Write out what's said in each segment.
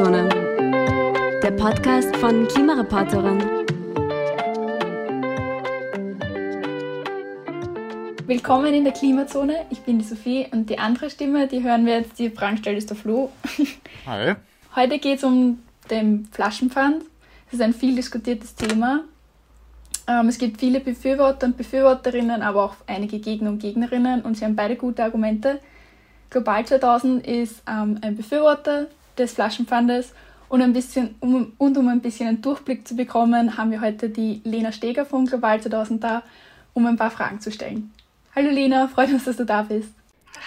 Klimazone, der Podcast von Klimareporterin. Willkommen in der Klimazone. Ich bin die Sophie und die andere Stimme, die hören wir jetzt, die Fragen stellt, ist der Flo. Hi. Heute geht es um den Flaschenpfand. Das ist ein viel diskutiertes Thema. Ähm, es gibt viele Befürworter und Befürworterinnen, aber auch einige Gegner und Gegnerinnen und sie haben beide gute Argumente. Global 2000 ist ähm, ein Befürworter des Flaschenpfandes und, ein bisschen, um, und um ein bisschen einen Durchblick zu bekommen, haben wir heute die Lena Steger von Global 2000 da, um ein paar Fragen zu stellen. Hallo Lena, freut uns, dass du da bist.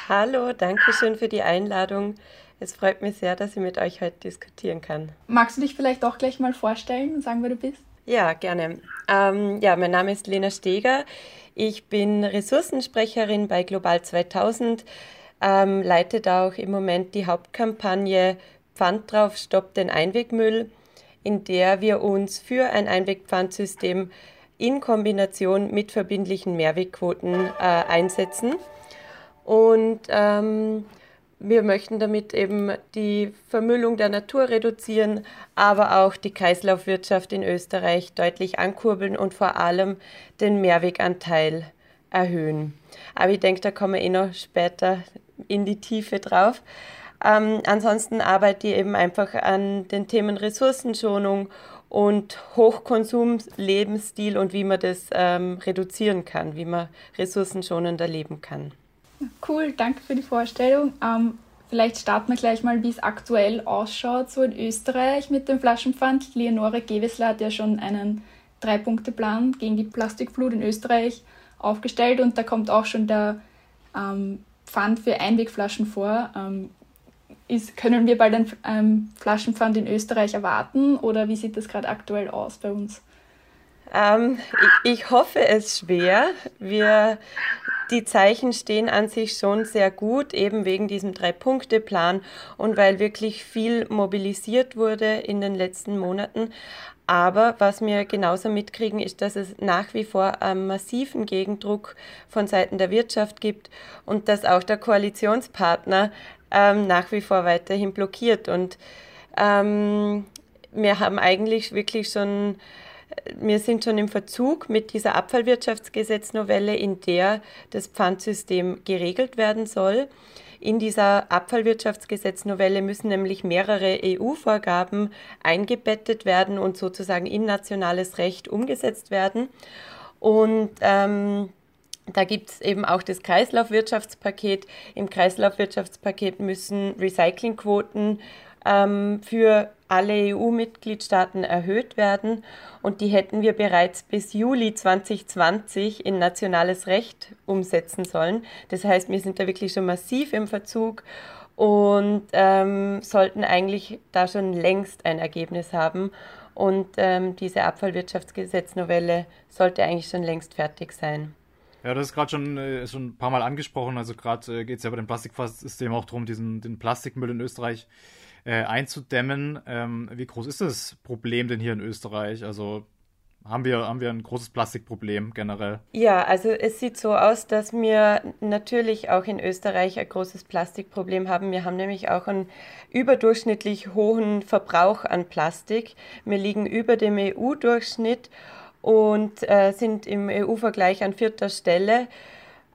Hallo, danke schön für die Einladung. Es freut mich sehr, dass ich mit euch heute diskutieren kann. Magst du dich vielleicht auch gleich mal vorstellen und sagen, wer du bist? Ja, gerne. Ähm, ja, mein Name ist Lena Steger. Ich bin Ressourcensprecherin bei Global 2000, ähm, leite da auch im Moment die Hauptkampagne Pfand drauf, stoppt den Einwegmüll, in der wir uns für ein Einwegpfandsystem in Kombination mit verbindlichen Mehrwegquoten äh, einsetzen. Und ähm, wir möchten damit eben die Vermüllung der Natur reduzieren, aber auch die Kreislaufwirtschaft in Österreich deutlich ankurbeln und vor allem den Mehrweganteil erhöhen. Aber ich denke, da kommen wir eh noch später in die Tiefe drauf. Ähm, ansonsten arbeite ich eben einfach an den Themen Ressourcenschonung und Hochkonsum, Lebensstil und wie man das ähm, reduzieren kann, wie man ressourcenschonender leben kann. Cool, danke für die Vorstellung. Ähm, vielleicht starten wir gleich mal, wie es aktuell ausschaut, so in Österreich mit dem Flaschenpfand. Leonore Gewessler hat ja schon einen Drei-Punkte-Plan gegen die Plastikflut in Österreich aufgestellt und da kommt auch schon der ähm, Pfand für Einwegflaschen vor. Ist, können wir bald einen ähm, Flaschenpfand in Österreich erwarten oder wie sieht das gerade aktuell aus bei uns? Ähm, ich, ich, hoffe es schwer. Wir, die Zeichen stehen an sich schon sehr gut, eben wegen diesem Drei-Punkte-Plan und weil wirklich viel mobilisiert wurde in den letzten Monaten. Aber was wir genauso mitkriegen, ist, dass es nach wie vor einen massiven Gegendruck von Seiten der Wirtschaft gibt und dass auch der Koalitionspartner ähm, nach wie vor weiterhin blockiert. Und ähm, wir haben eigentlich wirklich schon, wir sind schon im Verzug mit dieser Abfallwirtschaftsgesetznovelle, in der das Pfandsystem geregelt werden soll. In dieser Abfallwirtschaftsgesetznovelle müssen nämlich mehrere EU-Vorgaben eingebettet werden und sozusagen in nationales Recht umgesetzt werden. Und ähm, da gibt es eben auch das Kreislaufwirtschaftspaket. Im Kreislaufwirtschaftspaket müssen Recyclingquoten ähm, für alle EU-Mitgliedstaaten erhöht werden und die hätten wir bereits bis Juli 2020 in nationales Recht umsetzen sollen. Das heißt, wir sind da wirklich schon massiv im Verzug und ähm, sollten eigentlich da schon längst ein Ergebnis haben. Und ähm, diese Abfallwirtschaftsgesetznovelle sollte eigentlich schon längst fertig sein. Ja, das ist gerade schon, äh, schon ein paar Mal angesprochen. Also gerade äh, geht es ja bei dem Plastikfasssystem auch darum, diesen den Plastikmüll in Österreich äh, einzudämmen. Ähm, wie groß ist das Problem denn hier in Österreich? Also haben wir, haben wir ein großes Plastikproblem generell? Ja, also es sieht so aus, dass wir natürlich auch in Österreich ein großes Plastikproblem haben. Wir haben nämlich auch einen überdurchschnittlich hohen Verbrauch an Plastik. Wir liegen über dem EU-Durchschnitt und äh, sind im EU-Vergleich an vierter Stelle.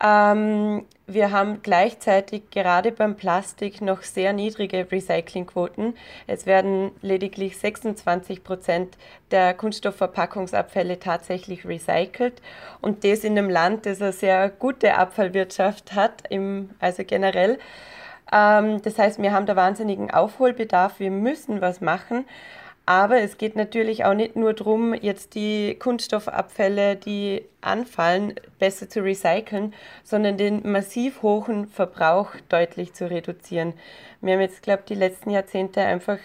Ähm, wir haben gleichzeitig gerade beim Plastik noch sehr niedrige Recyclingquoten. Es werden lediglich 26 Prozent der Kunststoffverpackungsabfälle tatsächlich recycelt und das in einem Land, das eine sehr gute Abfallwirtschaft hat, im, also generell. Ähm, das heißt, wir haben da wahnsinnigen Aufholbedarf. Wir müssen was machen. Aber es geht natürlich auch nicht nur darum, jetzt die Kunststoffabfälle, die anfallen, besser zu recyceln, sondern den massiv hohen Verbrauch deutlich zu reduzieren. Wir haben jetzt, glaube ich, die letzten Jahrzehnte einfach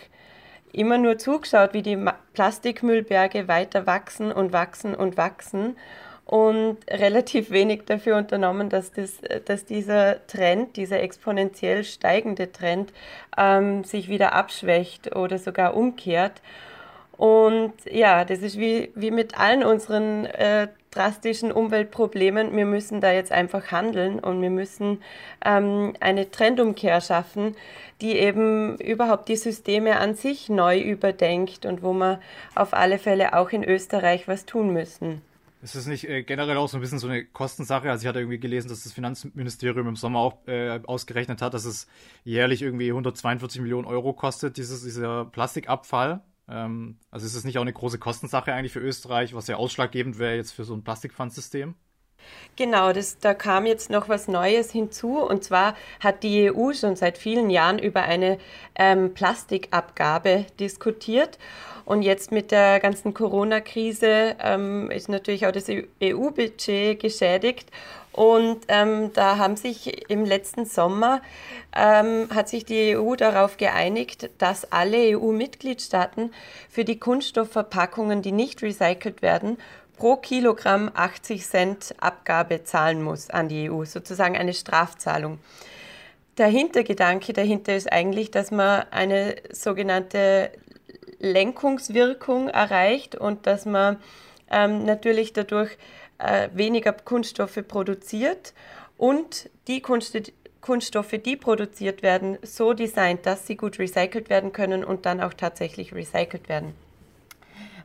immer nur zugeschaut, wie die Plastikmüllberge weiter wachsen und wachsen und wachsen und relativ wenig dafür unternommen, dass, das, dass dieser Trend, dieser exponentiell steigende Trend ähm, sich wieder abschwächt oder sogar umkehrt. Und ja, das ist wie, wie mit allen unseren äh, drastischen Umweltproblemen. Wir müssen da jetzt einfach handeln und wir müssen ähm, eine Trendumkehr schaffen, die eben überhaupt die Systeme an sich neu überdenkt und wo wir auf alle Fälle auch in Österreich was tun müssen. Ist es nicht äh, generell auch so ein bisschen so eine Kostensache? Also ich hatte irgendwie gelesen, dass das Finanzministerium im Sommer auch äh, ausgerechnet hat, dass es jährlich irgendwie 142 Millionen Euro kostet, dieses, dieser Plastikabfall. Ähm, also ist es nicht auch eine große Kostensache eigentlich für Österreich, was ja ausschlaggebend wäre jetzt für so ein Plastikpfandsystem? Genau, das, da kam jetzt noch was Neues hinzu. Und zwar hat die EU schon seit vielen Jahren über eine ähm, Plastikabgabe diskutiert. Und jetzt mit der ganzen Corona-Krise ähm, ist natürlich auch das EU-Budget geschädigt. Und ähm, da haben sich im letzten Sommer ähm, hat sich die EU darauf geeinigt, dass alle EU-Mitgliedstaaten für die Kunststoffverpackungen, die nicht recycelt werden, pro Kilogramm 80 Cent Abgabe zahlen muss an die EU, sozusagen eine Strafzahlung. Der Hintergedanke dahinter ist eigentlich, dass man eine sogenannte Lenkungswirkung erreicht und dass man ähm, natürlich dadurch äh, weniger Kunststoffe produziert und die Kunststoffe, die produziert werden, so designt, dass sie gut recycelt werden können und dann auch tatsächlich recycelt werden.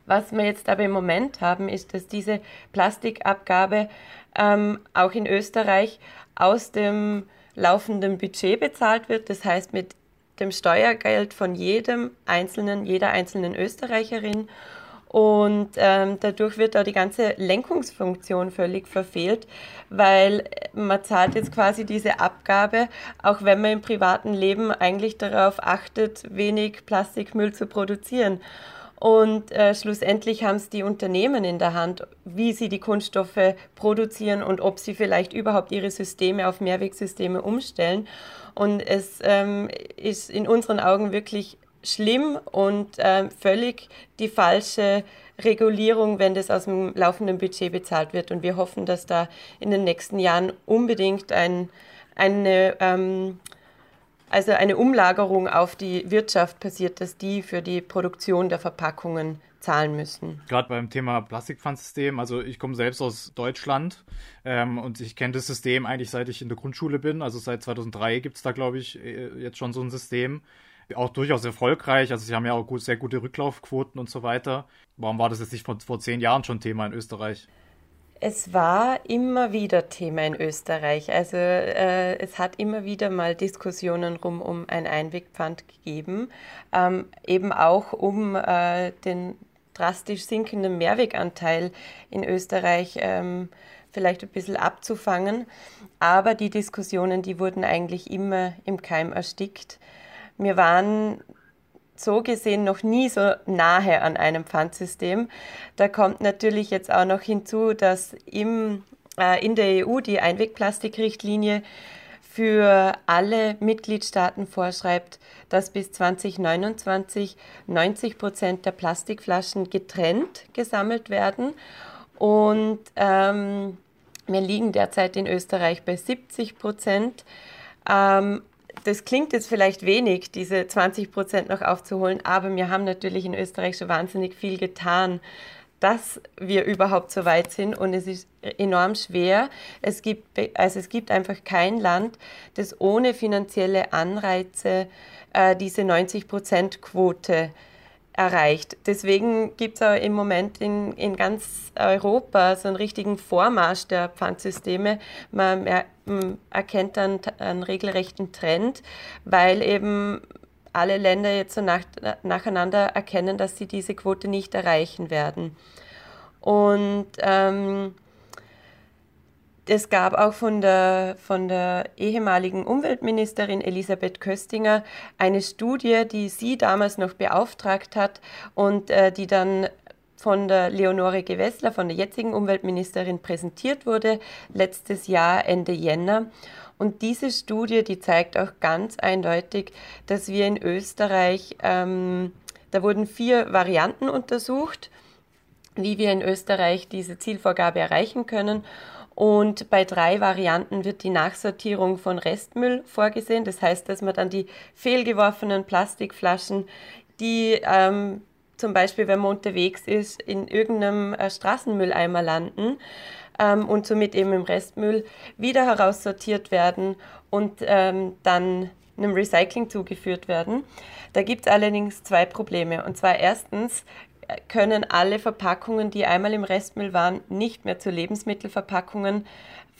Was wir jetzt aber im Moment haben, ist, dass diese Plastikabgabe ähm, auch in Österreich aus dem laufenden Budget bezahlt wird. Das heißt, mit dem Steuergeld von jedem einzelnen, jeder einzelnen Österreicherin. Und ähm, dadurch wird auch die ganze Lenkungsfunktion völlig verfehlt, weil man zahlt jetzt quasi diese Abgabe, auch wenn man im privaten Leben eigentlich darauf achtet, wenig Plastikmüll zu produzieren. Und äh, schlussendlich haben es die Unternehmen in der Hand, wie sie die Kunststoffe produzieren und ob sie vielleicht überhaupt ihre Systeme auf Mehrwegsysteme umstellen. Und es ähm, ist in unseren Augen wirklich schlimm und ähm, völlig die falsche Regulierung, wenn das aus dem laufenden Budget bezahlt wird. Und wir hoffen, dass da in den nächsten Jahren unbedingt ein, eine, ähm, also eine Umlagerung auf die Wirtschaft passiert, dass die für die Produktion der Verpackungen zahlen müssen. Gerade beim Thema Plastikpfandsystem, also ich komme selbst aus Deutschland ähm, und ich kenne das System eigentlich seit ich in der Grundschule bin. Also seit 2003 gibt es da, glaube ich, äh, jetzt schon so ein System. Auch durchaus erfolgreich. Also sie haben ja auch gut, sehr gute Rücklaufquoten und so weiter. Warum war das jetzt nicht vor, vor zehn Jahren schon Thema in Österreich? Es war immer wieder Thema in Österreich. Also äh, es hat immer wieder mal Diskussionen rum um ein Einwegpfand gegeben, ähm, eben auch um äh, den drastisch sinkenden Mehrweganteil in Österreich ähm, vielleicht ein bisschen abzufangen. Aber die Diskussionen, die wurden eigentlich immer im Keim erstickt. Wir waren so gesehen noch nie so nahe an einem Pfandsystem. Da kommt natürlich jetzt auch noch hinzu, dass im, äh, in der EU die Einwegplastikrichtlinie für alle Mitgliedstaaten vorschreibt, dass bis 2029 90 Prozent der Plastikflaschen getrennt gesammelt werden. Und ähm, wir liegen derzeit in Österreich bei 70 Prozent. Ähm, das klingt jetzt vielleicht wenig, diese 20 Prozent noch aufzuholen, aber wir haben natürlich in Österreich schon wahnsinnig viel getan, dass wir überhaupt so weit sind und es ist enorm schwer. Es gibt, also es gibt einfach kein Land, das ohne finanzielle Anreize äh, diese 90 Prozent Quote erreicht. Deswegen gibt es im Moment in, in ganz Europa so einen richtigen Vormarsch der Pfandsysteme. Man erkennt dann einen regelrechten Trend, weil eben alle Länder jetzt so nach, nacheinander erkennen, dass sie diese Quote nicht erreichen werden. Und ähm, es gab auch von der, von der ehemaligen Umweltministerin Elisabeth Köstinger eine Studie, die sie damals noch beauftragt hat und äh, die dann von der Leonore Gewessler, von der jetzigen Umweltministerin, präsentiert wurde, letztes Jahr, Ende Jänner. Und diese Studie, die zeigt auch ganz eindeutig, dass wir in Österreich, ähm, da wurden vier Varianten untersucht, wie wir in Österreich diese Zielvorgabe erreichen können. Und bei drei Varianten wird die Nachsortierung von Restmüll vorgesehen. Das heißt, dass man dann die fehlgeworfenen Plastikflaschen, die ähm, zum Beispiel, wenn man unterwegs ist, in irgendeinem äh, Straßenmülleimer landen ähm, und somit eben im Restmüll wieder heraussortiert werden und ähm, dann einem Recycling zugeführt werden. Da gibt es allerdings zwei Probleme. Und zwar erstens können alle Verpackungen, die einmal im Restmüll waren, nicht mehr zu Lebensmittelverpackungen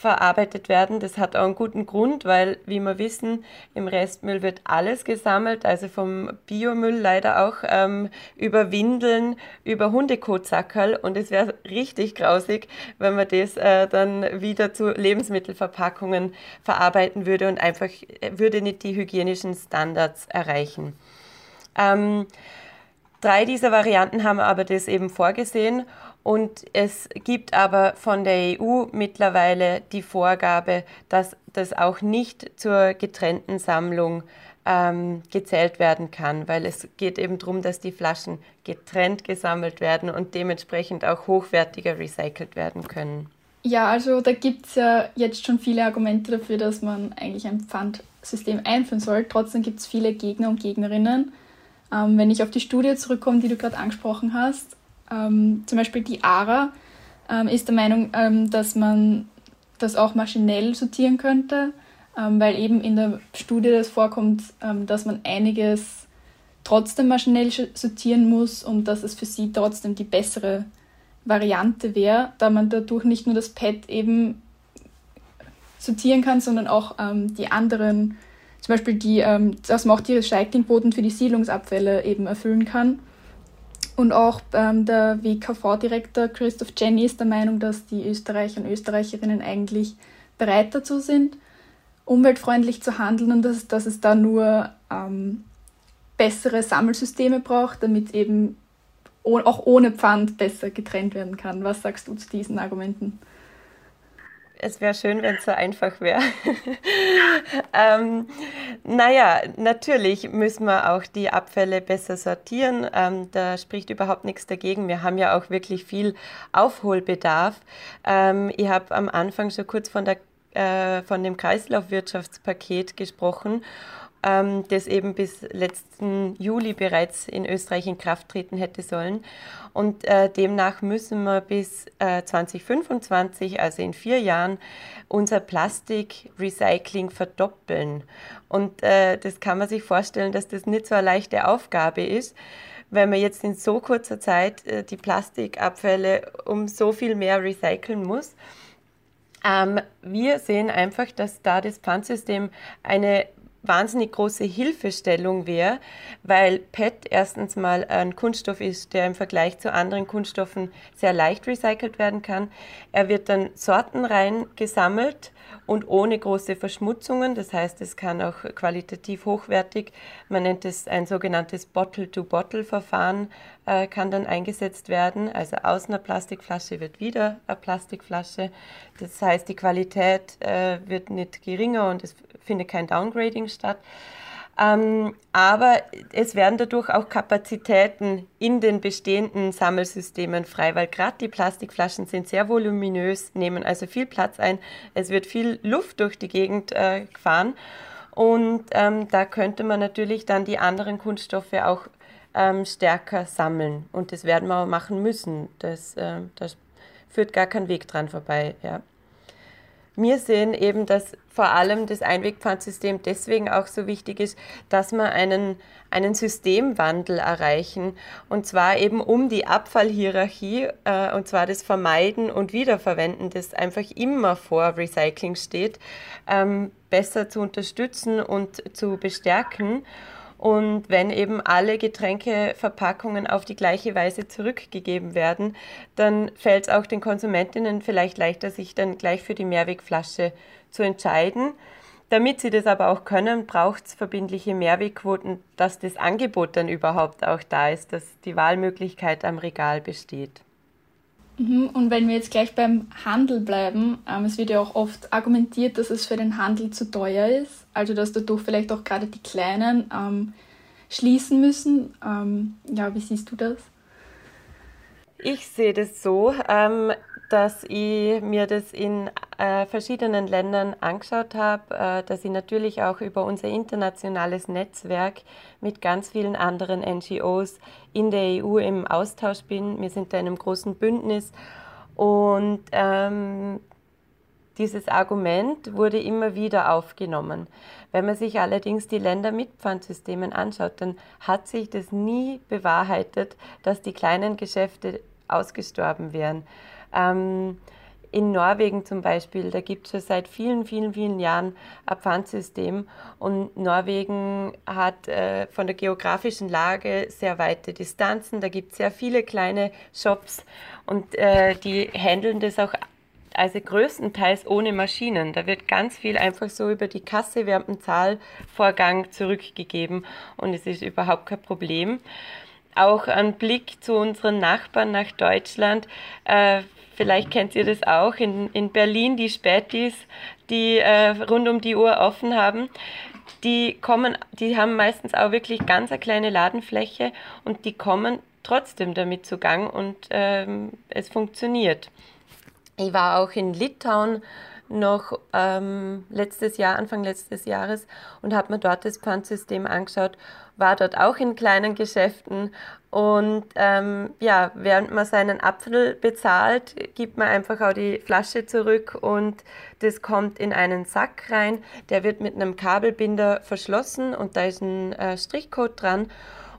verarbeitet werden. Das hat auch einen guten Grund, weil, wie wir wissen, im Restmüll wird alles gesammelt, also vom Biomüll leider auch ähm, über Windeln, über Hundekotsackerl. Und es wäre richtig grausig, wenn man das äh, dann wieder zu Lebensmittelverpackungen verarbeiten würde und einfach äh, würde nicht die hygienischen Standards erreichen. Ähm, drei dieser Varianten haben aber das eben vorgesehen und es gibt aber von der EU mittlerweile die Vorgabe, dass das auch nicht zur getrennten Sammlung ähm, gezählt werden kann, weil es geht eben darum, dass die Flaschen getrennt gesammelt werden und dementsprechend auch hochwertiger recycelt werden können. Ja, also da gibt es ja jetzt schon viele Argumente dafür, dass man eigentlich ein Pfandsystem einführen soll. Trotzdem gibt es viele Gegner und Gegnerinnen. Ähm, wenn ich auf die Studie zurückkomme, die du gerade angesprochen hast, ähm, zum Beispiel die ARA ähm, ist der Meinung, ähm, dass man das auch maschinell sortieren könnte, ähm, weil eben in der Studie das vorkommt, ähm, dass man einiges trotzdem maschinell sortieren muss und dass es für sie trotzdem die bessere Variante wäre, da man dadurch nicht nur das Pad eben sortieren kann, sondern auch die anderen, zum Beispiel die, dass man auch die Recyclingquoten für die Siedlungsabfälle eben erfüllen kann. Und auch ähm, der WKV-Direktor Christoph Jenny ist der Meinung, dass die Österreicher und Österreicherinnen eigentlich bereit dazu sind, umweltfreundlich zu handeln und dass, dass es da nur ähm, bessere Sammelsysteme braucht, damit eben auch ohne Pfand besser getrennt werden kann. Was sagst du zu diesen Argumenten? Es wäre schön, wenn es so einfach wäre. ähm, naja, natürlich müssen wir auch die Abfälle besser sortieren. Ähm, da spricht überhaupt nichts dagegen. Wir haben ja auch wirklich viel Aufholbedarf. Ähm, ich habe am Anfang schon kurz von, der, äh, von dem Kreislaufwirtschaftspaket gesprochen ähm, das eben bis letzten Juli bereits in Österreich in Kraft treten hätte sollen. Und äh, demnach müssen wir bis äh, 2025, also in vier Jahren, unser Plastikrecycling verdoppeln. Und äh, das kann man sich vorstellen, dass das nicht so eine leichte Aufgabe ist wenn man jetzt in so kurzer Zeit äh, die Plastikabfälle um so viel mehr recyceln muss. Ähm, wir sehen einfach, dass da das Pfandsystem eine wahnsinnig große Hilfestellung wäre, weil PET erstens mal ein Kunststoff ist, der im Vergleich zu anderen Kunststoffen sehr leicht recycelt werden kann. Er wird dann sortenrein gesammelt und ohne große Verschmutzungen. Das heißt, es kann auch qualitativ hochwertig, man nennt es ein sogenanntes Bottle-to-Bottle-Verfahren, äh, kann dann eingesetzt werden. Also aus einer Plastikflasche wird wieder eine Plastikflasche. Das heißt, die Qualität äh, wird nicht geringer und es findet kein Downgrading statt. Ähm, aber es werden dadurch auch Kapazitäten in den bestehenden Sammelsystemen frei, weil gerade die Plastikflaschen sind sehr voluminös, nehmen also viel Platz ein. Es wird viel Luft durch die Gegend äh, gefahren. Und ähm, da könnte man natürlich dann die anderen Kunststoffe auch ähm, stärker sammeln. Und das werden wir auch machen müssen. Das, äh, das führt gar kein Weg dran vorbei. Ja. Wir sehen eben, dass vor allem das Einwegpfandsystem deswegen auch so wichtig ist, dass wir einen, einen Systemwandel erreichen. Und zwar eben um die Abfallhierarchie, äh, und zwar das Vermeiden und Wiederverwenden, das einfach immer vor Recycling steht, ähm, besser zu unterstützen und zu bestärken. Und wenn eben alle Getränkeverpackungen auf die gleiche Weise zurückgegeben werden, dann fällt es auch den Konsumentinnen vielleicht leichter, sich dann gleich für die Mehrwegflasche zu entscheiden. Damit sie das aber auch können, braucht es verbindliche Mehrwegquoten, dass das Angebot dann überhaupt auch da ist, dass die Wahlmöglichkeit am Regal besteht. Mhm, und wenn wir jetzt gleich beim Handel bleiben, ähm, es wird ja auch oft argumentiert, dass es für den Handel zu teuer ist, also dass dadurch vielleicht auch gerade die Kleinen ähm, schließen müssen. Ähm, ja, wie siehst du das? Ich sehe das so, ähm, dass ich mir das in äh, verschiedenen Ländern angeschaut habe, äh, dass ich natürlich auch über unser internationales Netzwerk mit ganz vielen anderen NGOs in der EU im Austausch bin. Wir sind da in einem großen Bündnis und ähm, dieses Argument wurde immer wieder aufgenommen. Wenn man sich allerdings die Länder mit Pfandsystemen anschaut, dann hat sich das nie bewahrheitet, dass die kleinen Geschäfte ausgestorben wären. Ähm, in Norwegen zum Beispiel, da gibt es schon seit vielen, vielen, vielen Jahren ein Pfandsystem und Norwegen hat äh, von der geografischen Lage sehr weite Distanzen, da gibt es sehr viele kleine Shops und äh, die handeln das auch also größtenteils ohne Maschinen. Da wird ganz viel einfach so über die Kasse während dem Zahlvorgang zurückgegeben und es ist überhaupt kein Problem. Auch ein Blick zu unseren Nachbarn nach Deutschland. Äh, Vielleicht kennt ihr das auch in, in Berlin, die Spätis, die äh, rund um die Uhr offen haben. Die kommen, die haben meistens auch wirklich ganz eine kleine Ladenfläche und die kommen trotzdem damit zu Gang und ähm, es funktioniert. Ich war auch in Litauen noch ähm, letztes Jahr, Anfang letztes Jahres und habe mir dort das Pfandsystem angeschaut, war dort auch in kleinen Geschäften und ähm, ja, während man seinen Apfel bezahlt, gibt man einfach auch die Flasche zurück und das kommt in einen Sack rein. Der wird mit einem Kabelbinder verschlossen und da ist ein äh, Strichcode dran.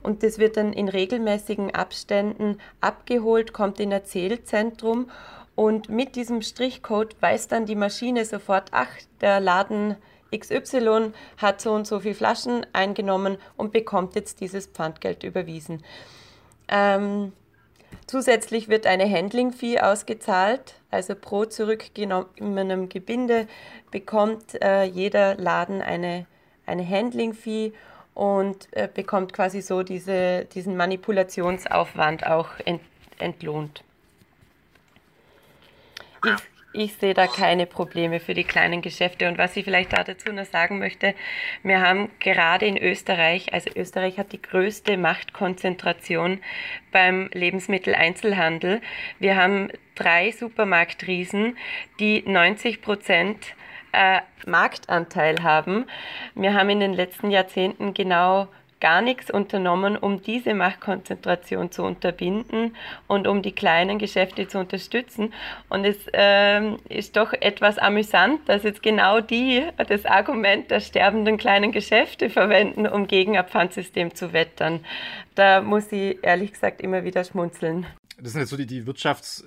Und das wird dann in regelmäßigen Abständen abgeholt, kommt in ein Zählzentrum und mit diesem Strichcode weiß dann die Maschine sofort, ach, der Laden XY hat so und so viele Flaschen eingenommen und bekommt jetzt dieses Pfandgeld überwiesen. Ähm, zusätzlich wird eine Handling-Fee ausgezahlt, also pro zurückgenommenem Gebinde bekommt äh, jeder Laden eine, eine Handling-Fee und äh, bekommt quasi so diese, diesen Manipulationsaufwand auch ent, entlohnt. Ich, ich sehe da keine Probleme für die kleinen Geschäfte. Und was ich vielleicht da dazu noch sagen möchte, wir haben gerade in Österreich, also Österreich hat die größte Machtkonzentration beim Lebensmitteleinzelhandel. Wir haben drei Supermarktriesen, die 90 Prozent äh, Marktanteil haben. Wir haben in den letzten Jahrzehnten genau gar nichts unternommen, um diese Machtkonzentration zu unterbinden und um die kleinen Geschäfte zu unterstützen. Und es ähm, ist doch etwas amüsant, dass jetzt genau die das Argument der sterbenden kleinen Geschäfte verwenden, um gegen ein Pfandsystem zu wettern. Da muss ich ehrlich gesagt immer wieder schmunzeln. Das sind jetzt so die, die Wirtschafts-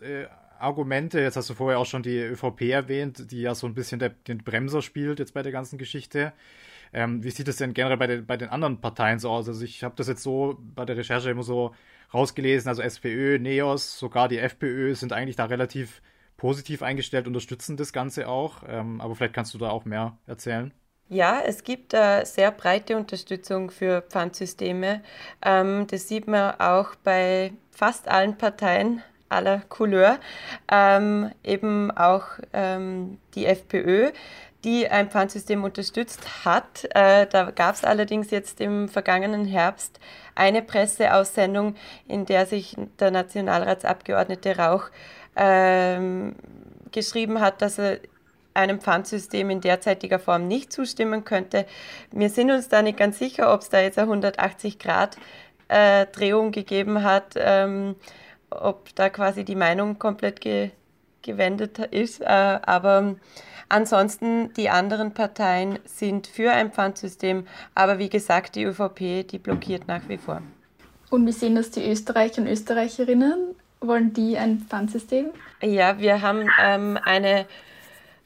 Argumente. Jetzt hast du vorher auch schon die ÖVP erwähnt, die ja so ein bisschen der, den Bremser spielt jetzt bei der ganzen Geschichte. Ähm, wie sieht es denn generell bei den, bei den anderen Parteien so aus? Also ich habe das jetzt so bei der Recherche immer so rausgelesen, also SPÖ, NEOS, sogar die FPÖ sind eigentlich da relativ positiv eingestellt, unterstützen das Ganze auch. Ähm, aber vielleicht kannst du da auch mehr erzählen. Ja, es gibt äh, sehr breite Unterstützung für Pfandsysteme. Ähm, das sieht man auch bei fast allen Parteien aller Couleur. Ähm, eben auch ähm, die FPÖ die ein Pfandsystem unterstützt hat. Äh, da gab es allerdings jetzt im vergangenen Herbst eine Presseaussendung, in der sich der Nationalratsabgeordnete Rauch ähm, geschrieben hat, dass er einem Pfandsystem in derzeitiger Form nicht zustimmen könnte. Wir sind uns da nicht ganz sicher, ob es da jetzt eine 180 Grad äh, Drehung gegeben hat, ähm, ob da quasi die Meinung komplett ge gewendet ist. Äh, aber Ansonsten die anderen Parteien sind für ein Pfandsystem, aber wie gesagt, die ÖVP, die blockiert nach wie vor. Und wie sehen das die Österreicher und Österreicherinnen? Wollen die ein Pfandsystem? Ja, wir haben ähm, eine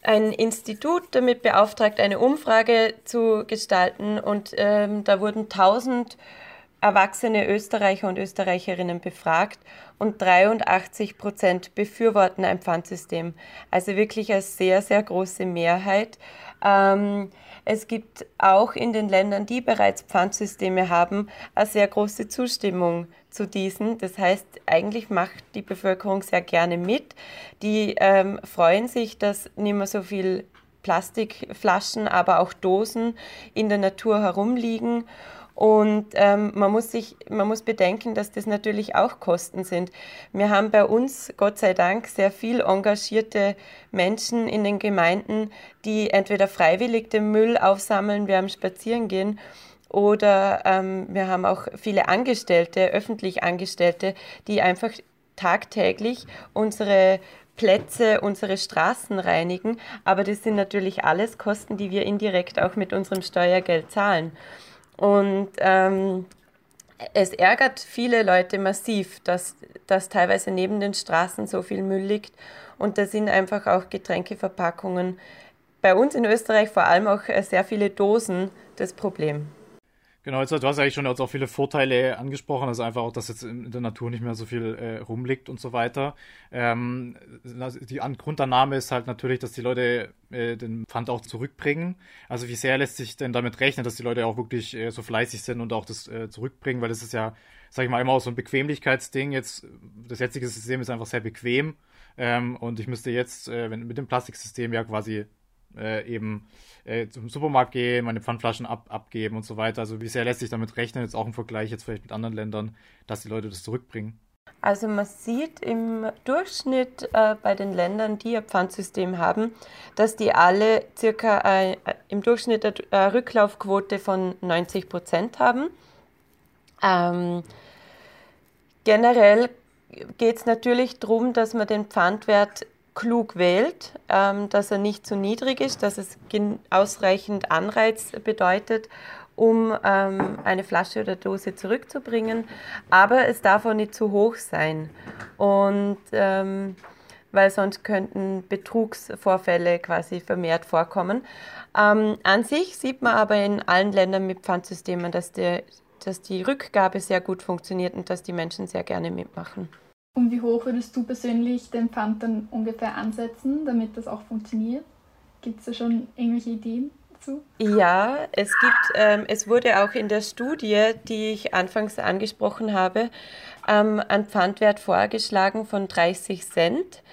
ein Institut damit beauftragt, eine Umfrage zu gestalten und ähm, da wurden 1000 erwachsene Österreicher und Österreicherinnen befragt und 83 Prozent befürworten ein Pfandsystem. Also wirklich eine sehr, sehr große Mehrheit. Ähm, es gibt auch in den Ländern, die bereits Pfandsysteme haben, eine sehr große Zustimmung zu diesen. Das heißt, eigentlich macht die Bevölkerung sehr gerne mit. Die ähm, freuen sich, dass nicht mehr so viel Plastikflaschen, aber auch Dosen in der Natur herumliegen Und ähm, man, muss sich, man muss bedenken, dass das natürlich auch Kosten sind. Wir haben bei uns, Gott sei Dank, sehr viel engagierte Menschen in den Gemeinden, die entweder freiwillig den Müll aufsammeln, wir haben spazieren gehen, oder ähm, wir haben auch viele Angestellte, öffentlich Angestellte, die einfach tagtäglich unsere Plätze, unsere Straßen reinigen. Aber das sind natürlich alles Kosten, die wir indirekt auch mit unserem Steuergeld zahlen. Und ähm, es ärgert viele Leute massiv, dass, dass teilweise neben den Straßen so viel Müll liegt. Und da sind einfach auch Getränkeverpackungen, bei uns in Österreich vor allem auch äh, sehr viele Dosen, das Problem. Genau, jetzt, du hast eigentlich schon auch viele Vorteile angesprochen, also einfach auch, dass jetzt in der Natur nicht mehr so viel äh, rumliegt und so weiter. Ähm, die Grundannahme ist halt natürlich, dass die Leute äh, den Pfand auch zurückbringen. Also wie sehr lässt sich denn damit rechnen, dass die Leute auch wirklich äh, so fleißig sind und auch das äh, zurückbringen, weil das ist ja, sag ich mal, immer auch so ein Bequemlichkeitsding. Jetzt, das jetzige System ist einfach sehr bequem ähm, und ich müsste jetzt äh, wenn, mit dem Plastiksystem ja quasi äh, eben äh, zum Supermarkt gehen, meine Pfandflaschen ab, abgeben und so weiter. Also wie sehr lässt sich damit rechnen, jetzt auch im Vergleich jetzt vielleicht mit anderen Ländern, dass die Leute das zurückbringen? Also man sieht im Durchschnitt äh, bei den Ländern, die ein Pfandsystem haben, dass die alle circa äh, im Durchschnitt eine Rücklaufquote von 90 Prozent haben. Ähm, generell geht es natürlich darum, dass man den Pfandwert klug wählt, ähm, dass er nicht zu niedrig ist, dass es ausreichend Anreiz bedeutet, um ähm, eine Flasche oder Dose zurückzubringen. Aber es darf auch nicht zu hoch sein. Und ähm, weil sonst könnten Betrugsvorfälle quasi vermehrt vorkommen. Ähm, an sich sieht man aber in allen Ländern mit Pfandsystemen, dass, der, dass die Rückgabe sehr gut funktioniert und dass die Menschen sehr gerne mitmachen. Und wie hoch würdest du persönlich den Pfand dann ungefähr ansetzen, damit das auch funktioniert? Gibt es da schon irgendwelche Ideen dazu? Ja, es gibt, ähm, es wurde auch in der Studie, die ich anfangs angesprochen habe, ähm, ein Pfandwert vorgeschlagen von 30 Cent.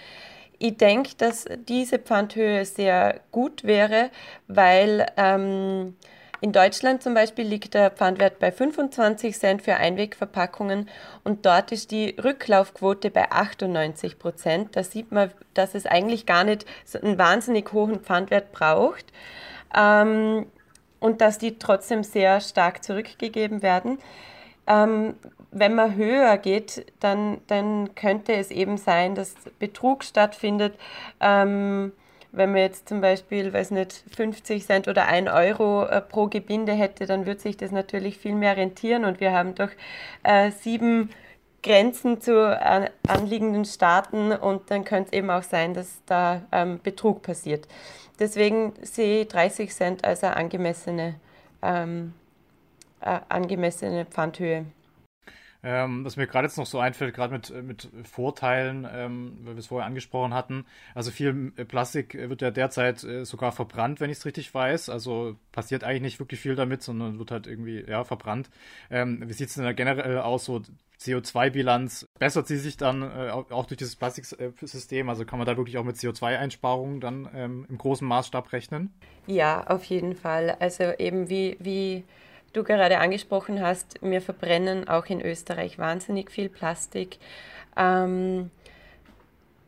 Ich denke, dass diese Pfandhöhe sehr gut wäre, weil ähm, in Deutschland zum Beispiel liegt der Pfandwert bei 25 Cent für Einwegverpackungen und dort ist die Rücklaufquote bei 98 Prozent. Da sieht man, dass es eigentlich gar nicht so einen wahnsinnig hohen Pfandwert braucht ähm, und dass die trotzdem sehr stark zurückgegeben werden. Ähm, wenn man höher geht, dann, dann könnte es eben sein, dass Betrug stattfindet. Ähm, wenn man jetzt zum Beispiel, weiß nicht, 50 Cent oder 1 Euro äh, pro Gebinde hätte, dann würde sich das natürlich viel mehr rentieren und wir haben doch äh, sieben Grenzen zu äh, anliegenden Staaten und dann könnte es eben auch sein, dass da ähm, Betrug passiert. Deswegen sehe ich 30 Cent als eine angemessene, ähm, äh, angemessene Pfandhöhe. Ähm, was mir gerade jetzt noch so einfällt, gerade mit, mit Vorteilen, ähm, weil wir es vorher angesprochen hatten. Also viel äh, Plastik wird ja derzeit äh, sogar verbrannt, wenn ich es richtig weiß. Also passiert eigentlich nicht wirklich viel damit, sondern wird halt irgendwie ja, verbrannt. Ähm, wie sieht es denn da generell aus, so CO2-Bilanz? Bessert sie sich dann äh, auch durch dieses Plastiksystem? Also kann man da wirklich auch mit CO2-Einsparungen dann ähm, im großen Maßstab rechnen? Ja, auf jeden Fall. Also eben wie, wie du gerade angesprochen hast, wir verbrennen auch in Österreich wahnsinnig viel Plastik. Ähm,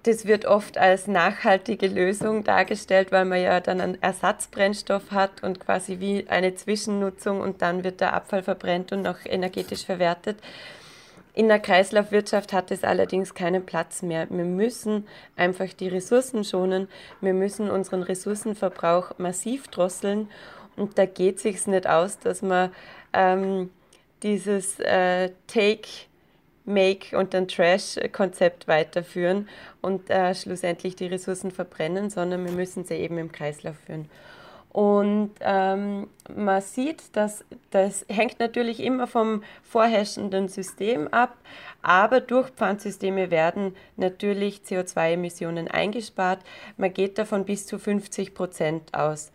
das wird oft als nachhaltige Lösung dargestellt, weil man ja dann einen Ersatzbrennstoff hat und quasi wie eine Zwischennutzung und dann wird der Abfall verbrennt und noch energetisch verwertet. In der Kreislaufwirtschaft hat es allerdings keinen Platz mehr. Wir müssen einfach die Ressourcen schonen. Wir müssen unseren Ressourcenverbrauch massiv drosseln und da geht es sich nicht aus, dass man ähm, dieses äh, Take, Make und dann Trash-Konzept weiterführen und äh, schlussendlich die Ressourcen verbrennen, sondern wir müssen sie eben im Kreislauf führen. Und ähm, man sieht, dass das hängt natürlich immer vom vorherrschenden System ab, aber durch Pfandsysteme werden natürlich CO2-Emissionen eingespart. Man geht davon bis zu 50 Prozent aus.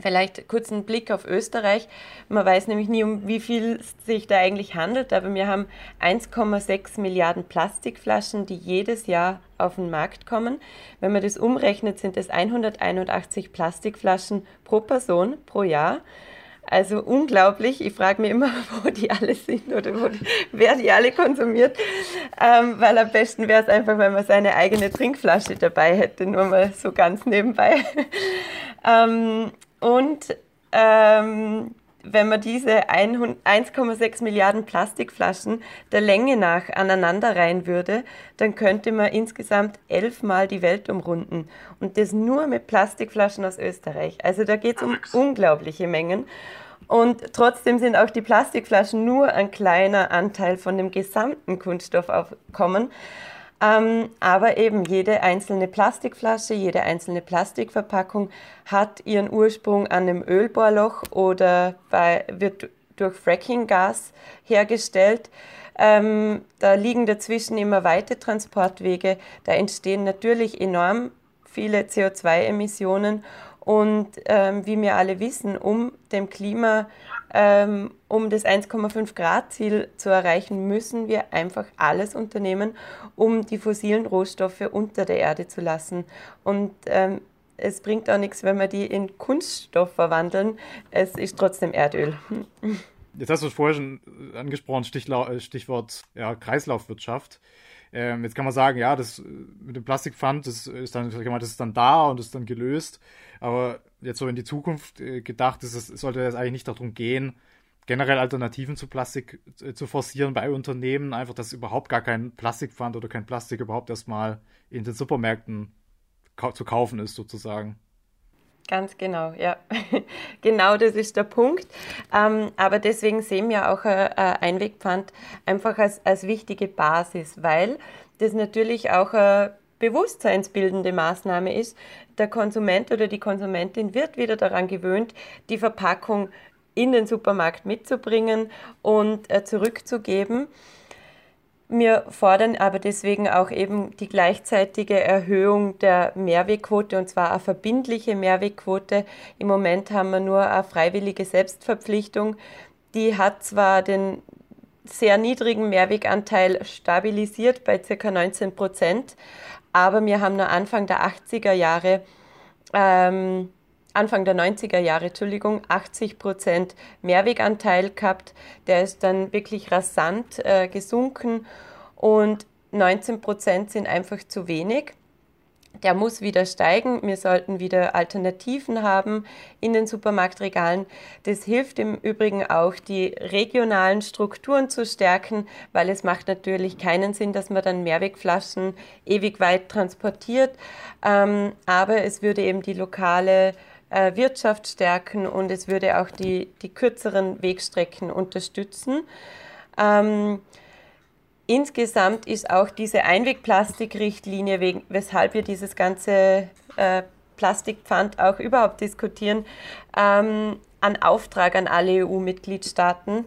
Vielleicht kurz einen Blick auf Österreich. Man weiß nämlich nie, um wie viel es sich da eigentlich handelt, aber wir haben 1,6 Milliarden Plastikflaschen, die jedes Jahr auf den Markt kommen. Wenn man das umrechnet, sind es 181 Plastikflaschen pro Person pro Jahr. Also unglaublich. Ich frage mich immer, wo die alle sind oder die, wer die alle konsumiert. Ähm, weil am besten wäre es einfach, wenn man seine eigene Trinkflasche dabei hätte, nur mal so ganz nebenbei. ähm, und ähm, wenn man diese 1,6 Milliarden Plastikflaschen der Länge nach aneinanderreihen würde, dann könnte man insgesamt elfmal die Welt umrunden. Und das nur mit Plastikflaschen aus Österreich. Also da geht es um unglaubliche Mengen. Und trotzdem sind auch die Plastikflaschen nur ein kleiner Anteil von dem gesamten Kunststoffaufkommen. Ähm, aber eben jede einzelne Plastikflasche, jede einzelne Plastikverpackung hat ihren Ursprung an einem Ölbohrloch oder bei, wird durch Frackinggas hergestellt. Ähm, da liegen dazwischen immer weite Transportwege. Da entstehen natürlich enorm viele CO2-Emissionen. Und ähm, wie wir alle wissen, um dem Klima um das 1,5 Grad Ziel zu erreichen, müssen wir einfach alles unternehmen, um die fossilen Rohstoffe unter der Erde zu lassen. Und ähm, es bringt auch nichts, wenn wir die in Kunststoff verwandeln. Es ist trotzdem Erdöl. Jetzt hast du es vorher schon angesprochen, äh, Stichwort ja, Kreislaufwirtschaft. Ähm, jetzt kann man sagen, ja, das äh, mit dem Plastikpfand, das ist dann, das ist dann da und ist dann gelöst. Aber jetzt so in die Zukunft äh, gedacht, ist es sollte es eigentlich nicht darum gehen, generell Alternativen zu Plastik äh, zu forcieren bei Unternehmen, einfach, dass überhaupt gar kein Plastikpfand oder kein Plastik überhaupt erstmal in den Supermärkten zu kaufen ist, sozusagen. Ganz genau, ja. genau das ist der Punkt. Ähm, aber deswegen sehen wir auch ein äh, Einwegpfand einfach als, als wichtige Basis, weil das natürlich auch eine bewusstseinsbildende Maßnahme ist, der Konsument oder die Konsumentin wird wieder daran gewöhnt, die Verpackung in den Supermarkt mitzubringen und äh, zurückzugeben. Wir fordern aber deswegen auch eben die gleichzeitige Erhöhung der Mehrwegquote und zwar eine verbindliche Mehrwegquote. Im Moment haben wir nur eine freiwillige Selbstverpflichtung. Die hat zwar den sehr niedrigen Mehrweganteil stabilisiert bei ca. 19 Prozent, aber wir haben nur Anfang der 80er Jahre, ähm, Anfang der 90er Jahre, Entschuldigung, 80 Prozent Mehrweganteil gehabt. Der ist dann wirklich rasant äh, gesunken und 19 Prozent sind einfach zu wenig der muss wieder steigen. Wir sollten wieder Alternativen haben in den Supermarktregalen. Das hilft im Übrigen auch, die regionalen Strukturen zu stärken, weil es macht natürlich keinen Sinn, dass man dann Mehrwegflaschen ewig weit transportiert. Ähm, aber es würde eben die lokale äh, Wirtschaft stärken und es würde auch die, die kürzeren Wegstrecken unterstützen. Ähm, Insgesamt ist auch diese Einwegplastikrichtlinie, weshalb wir dieses ganze äh, Plastikpfand auch überhaupt diskutieren, ähm, ein Auftrag an alle EU-Mitgliedstaaten,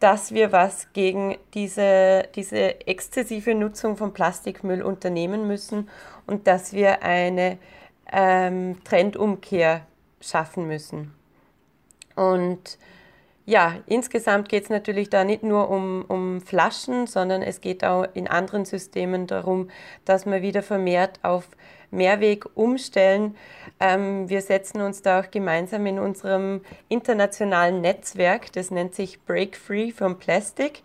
dass wir was gegen diese, diese exzessive Nutzung von Plastikmüll unternehmen müssen und dass wir eine ähm, Trendumkehr schaffen müssen. Und ja, insgesamt geht es natürlich da nicht nur um, um Flaschen, sondern es geht auch in anderen Systemen darum, dass wir wieder vermehrt auf Mehrweg umstellen. Ähm, wir setzen uns da auch gemeinsam in unserem internationalen Netzwerk, das nennt sich Break Free from Plastic.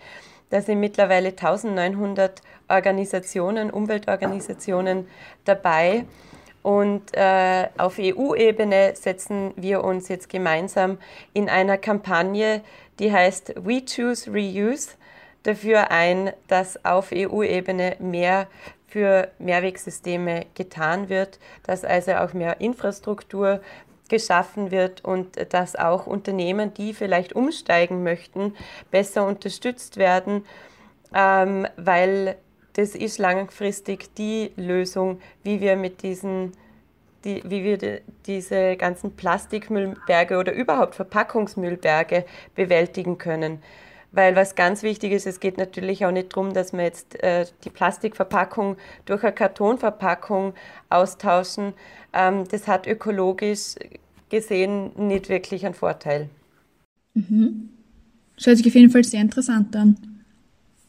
Da sind mittlerweile 1900 Organisationen, Umweltorganisationen dabei. Und äh, auf EU-Ebene setzen wir uns jetzt gemeinsam in einer Kampagne, die heißt We Choose Reuse, dafür ein, dass auf EU-Ebene mehr für Mehrwegsysteme getan wird, dass also auch mehr Infrastruktur geschaffen wird und dass auch Unternehmen, die vielleicht umsteigen möchten, besser unterstützt werden, ähm, weil das ist langfristig die Lösung, wie wir mit diesen, die, wie wir die, diese ganzen Plastikmüllberge oder überhaupt Verpackungsmüllberge bewältigen können. Weil was ganz wichtig ist, es geht natürlich auch nicht darum, dass wir jetzt äh, die Plastikverpackung durch eine Kartonverpackung austauschen. Ähm, das hat ökologisch gesehen nicht wirklich einen Vorteil. Mhm. Das hört sich auf jeden Fall sehr interessant an.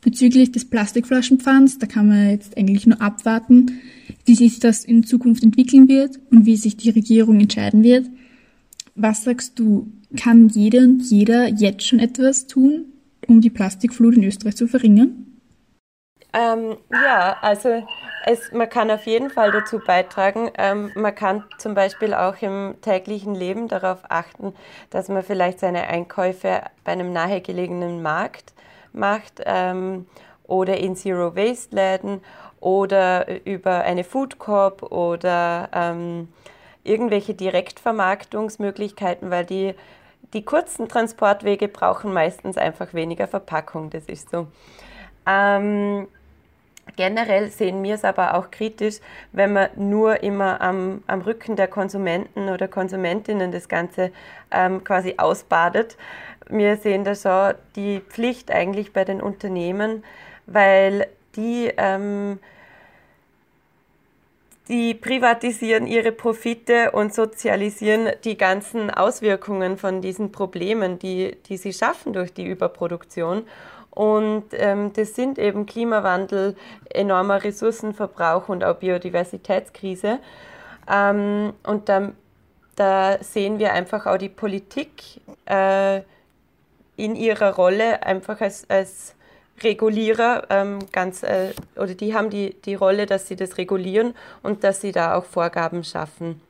Bezüglich des Plastikflaschenpfands, da kann man jetzt eigentlich nur abwarten, wie sich das in Zukunft entwickeln wird und wie sich die Regierung entscheiden wird. Was sagst du, kann jede und jeder jetzt schon etwas tun, um die Plastikflut in Österreich zu verringern? Ähm, ja, also es, man kann auf jeden Fall dazu beitragen. Ähm, man kann zum Beispiel auch im täglichen Leben darauf achten, dass man vielleicht seine Einkäufe bei einem nahegelegenen Markt macht ähm, oder in Zero-Waste-Läden oder über eine Food Corp oder ähm, irgendwelche Direktvermarktungsmöglichkeiten, weil die, die kurzen Transportwege brauchen meistens einfach weniger Verpackung, das ist so. Ähm, generell sehen wir es aber auch kritisch, wenn man nur immer am, am Rücken der Konsumenten oder Konsumentinnen das Ganze ähm, quasi ausbadet. Wir sehen da schon die Pflicht eigentlich bei den Unternehmen, weil die ähm, die privatisieren ihre Profite und sozialisieren die ganzen Auswirkungen von diesen Problemen, die, die sie schaffen durch die Überproduktion. Und ähm, das sind eben Klimawandel, enormer Ressourcenverbrauch und auch Biodiversitätskrise. Ähm, und da, da sehen wir einfach auch die Politik äh, in ihrer Rolle einfach als, als Regulierer ähm, ganz, äh, oder die haben die, die Rolle, dass sie das regulieren und dass sie da auch Vorgaben schaffen.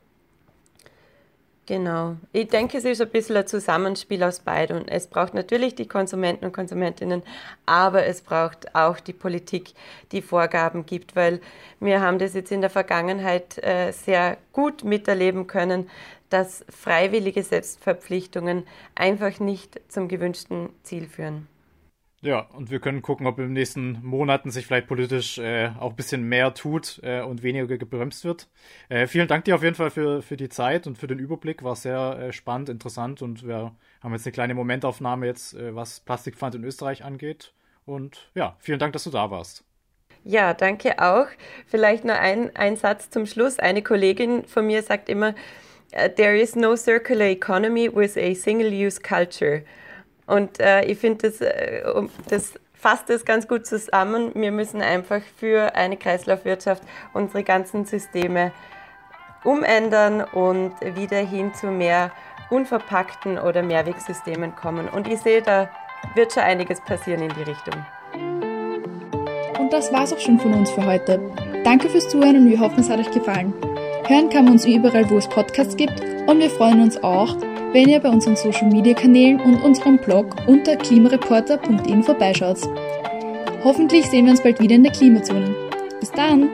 Genau. Ich denke, es ist ein bisschen ein Zusammenspiel aus beiden. Es braucht natürlich die Konsumenten und Konsumentinnen, aber es braucht auch die Politik, die Vorgaben gibt, weil wir haben das jetzt in der Vergangenheit äh, sehr gut miterleben können, dass freiwillige Selbstverpflichtungen einfach nicht zum gewünschten Ziel führen. Ja, und wir können gucken, ob in den nächsten Monaten sich vielleicht politisch äh, auch ein bisschen mehr tut äh, und weniger gebremst wird. Äh, vielen Dank dir auf jeden Fall für, für die Zeit und für den Überblick. War sehr äh, spannend, interessant und wir haben jetzt eine kleine Momentaufnahme jetzt, äh, was Plastikpfand in Österreich angeht. Und ja, vielen Dank, dass du da warst. Ja, danke auch. Vielleicht nur ein, ein Satz zum Schluss. Eine Kollegin von mir sagt immer, There is no circular economy with a single-use culture. Und äh, ich finde, das, äh, das fasst das ganz gut zusammen. Wir müssen einfach für eine Kreislaufwirtschaft unsere ganzen Systeme umändern und wieder hin zu mehr unverpackten oder Mehrwegsystemen kommen. Und ich sehe, da wird schon einiges passieren in die Richtung. Und das war's auch schon von uns für heute. Danke fürs Zuhören und wir hoffen, es hat euch gefallen. Hören kann man uns überall, wo es Podcasts gibt und wir freuen uns auch, wenn ihr bei unseren Social Media Kanälen und unserem Blog unter klimareporter.in vorbeischaut. Hoffentlich sehen wir uns bald wieder in der Klimazone. Bis dann!